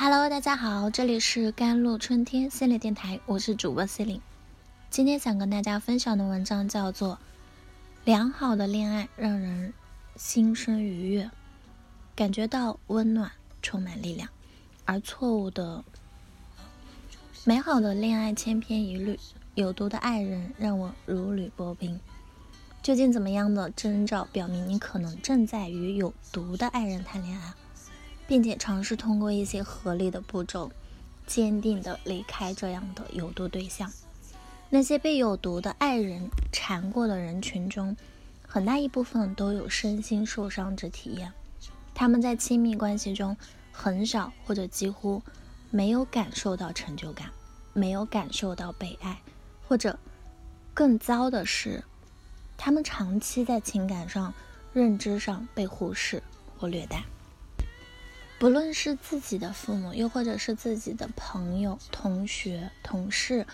Hello，大家好，这里是甘露春天心理电台，我是主播 C 琳。今天想跟大家分享的文章叫做《良好的恋爱让人心生愉悦，感觉到温暖，充满力量》，而错误的、美好的恋爱千篇一律，有毒的爱人让我如履薄冰。究竟怎么样的征兆表明你可能正在与有毒的爱人谈恋爱？并且尝试通过一些合理的步骤，坚定地离开这样的有毒对象。那些被有毒的爱人缠过的人群中，很大一部分都有身心受伤之体验。他们在亲密关系中很少或者几乎没有感受到成就感，没有感受到被爱，或者更糟的是，他们长期在情感上、认知上被忽视或虐待。不论是自己的父母，又或者是自己的朋友、同学、同事、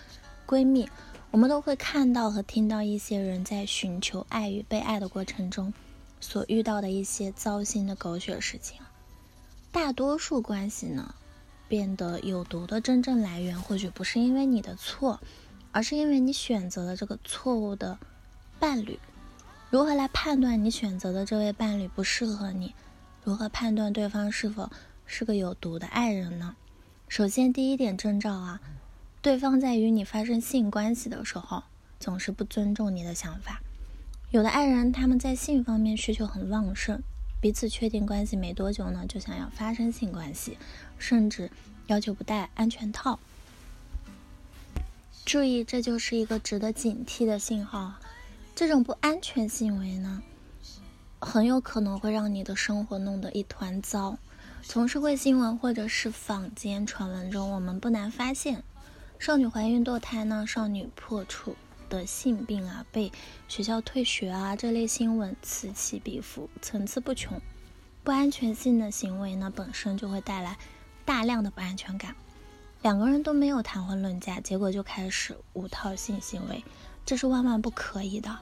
闺蜜，我们都会看到和听到一些人在寻求爱与被爱的过程中所遇到的一些糟心的狗血事情。大多数关系呢，变得有毒的真正来源，或许不是因为你的错，而是因为你选择了这个错误的伴侣。如何来判断你选择的这位伴侣不适合你？如何判断对方是否是个有毒的爱人呢？首先，第一点征兆啊，对方在与你发生性关系的时候，总是不尊重你的想法。有的爱人他们在性方面需求很旺盛，彼此确定关系没多久呢，就想要发生性关系，甚至要求不戴安全套。注意，这就是一个值得警惕的信号。这种不安全行为呢？很有可能会让你的生活弄得一团糟。从社会新闻或者是坊间传闻中，我们不难发现，少女怀孕堕胎呢，少女破处的性病啊，被学校退学啊，这类新闻此起彼伏，层次不穷。不安全性的行为呢，本身就会带来大量的不安全感。两个人都没有谈婚论嫁，结果就开始无套性行为，这是万万不可以的。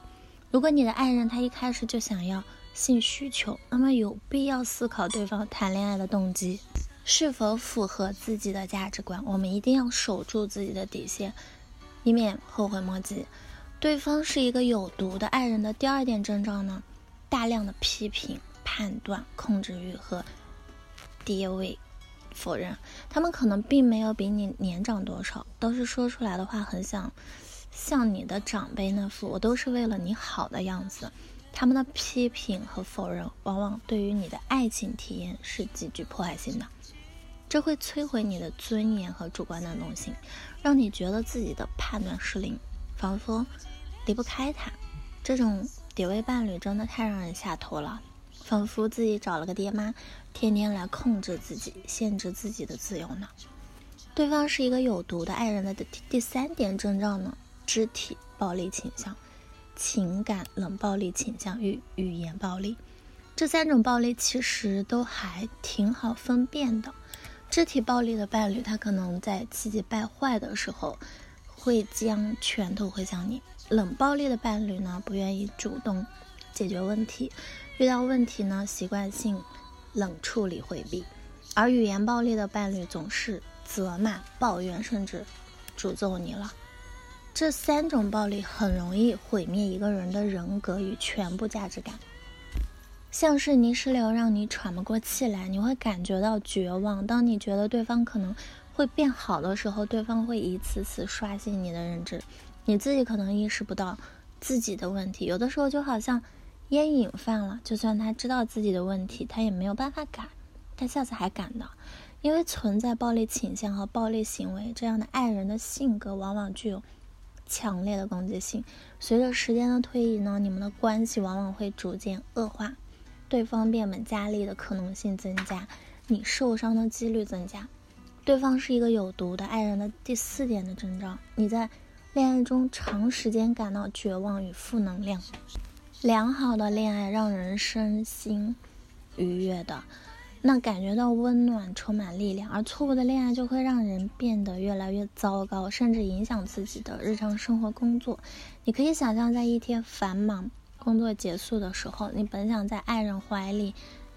如果你的爱人他一开始就想要，性需求，那么有必要思考对方谈恋爱的动机是否符合自己的价值观。我们一定要守住自己的底线，以免后悔莫及。对方是一个有毒的爱人的第二点征兆呢？大量的批评、判断、控制欲和低位否认。他们可能并没有比你年长多少，都是说出来的话很想像你的长辈那副“我都是为了你好”的样子。他们的批评和否认，往往对于你的爱情体验是极具破坏性的。这会摧毁你的尊严和主观能动性，让你觉得自己的判断失灵，仿佛离不开他。这种底位伴侣真的太让人下头了，仿佛自己找了个爹妈，天天来控制自己，限制自己的自由呢。对方是一个有毒的爱人的第三点征兆呢，肢体暴力倾向。情感冷暴力倾向与语言暴力，这三种暴力其实都还挺好分辨的。肢体暴力的伴侣，他可能在气急败坏的时候会将拳头挥向你；冷暴力的伴侣呢，不愿意主动解决问题，遇到问题呢，习惯性冷处理回避；而语言暴力的伴侣总是责骂、抱怨，甚至诅咒你了。这三种暴力很容易毁灭一个人的人格与全部价值感，像是泥石流，让你喘不过气来，你会感觉到绝望。当你觉得对方可能会变好的时候，对方会一次次刷新你的认知，你自己可能意识不到自己的问题。有的时候就好像烟瘾犯了，就算他知道自己的问题，他也没有办法改，他下次还敢的，因为存在暴力倾向和暴力行为这样的爱人的性格，往往具有。强烈的攻击性，随着时间的推移呢，你们的关系往往会逐渐恶化，对方变本加厉的可能性增加，你受伤的几率增加。对方是一个有毒的爱人的第四点的征兆，你在恋爱中长时间感到绝望与负能量。良好的恋爱让人身心愉悦的。那感觉到温暖，充满力量，而错误的恋爱就会让人变得越来越糟糕，甚至影响自己的日常生活、工作。你可以想象，在一天繁忙工作结束的时候，你本想在爱人怀里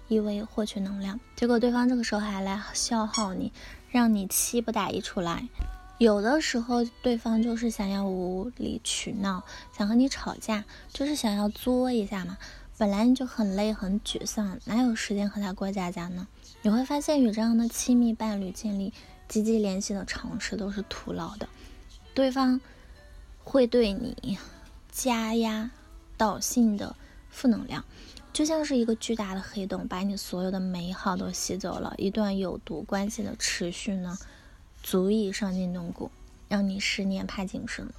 依偎获取能量，结果对方这个时候还来消耗你，让你气不打一处来。有的时候，对方就是想要无理取闹，想和你吵架，就是想要作一下嘛。本来你就很累很沮丧，哪有时间和他过家家呢？你会发现，与这样的亲密伴侣建立积极联系的尝试都是徒劳的。对方会对你加压导性的负能量，就像是一个巨大的黑洞，把你所有的美好都吸走了。一段有毒关系的持续呢？足以伤筋动骨，让你十年怕井绳。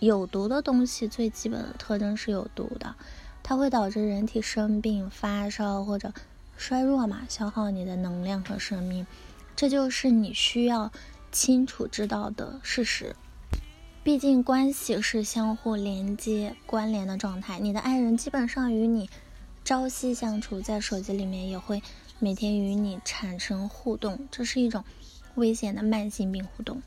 有毒的东西最基本的特征是有毒的，它会导致人体生病、发烧或者衰弱嘛，消耗你的能量和生命。这就是你需要清楚知道的事实。毕竟关系是相互连接、关联的状态。你的爱人基本上与你朝夕相处，在手机里面也会每天与你产生互动，这是一种。危险的慢性病互动，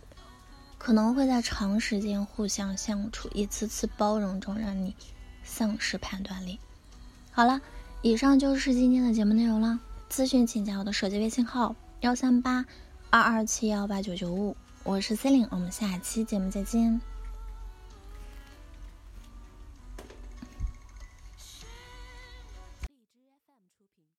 可能会在长时间互相相处、一次次包容中，让你丧失判断力。好了，以上就是今天的节目内容了。咨询请加我的手机微信号：幺三八二二七幺八九九五，我是 C 琳，我们下期节目再见。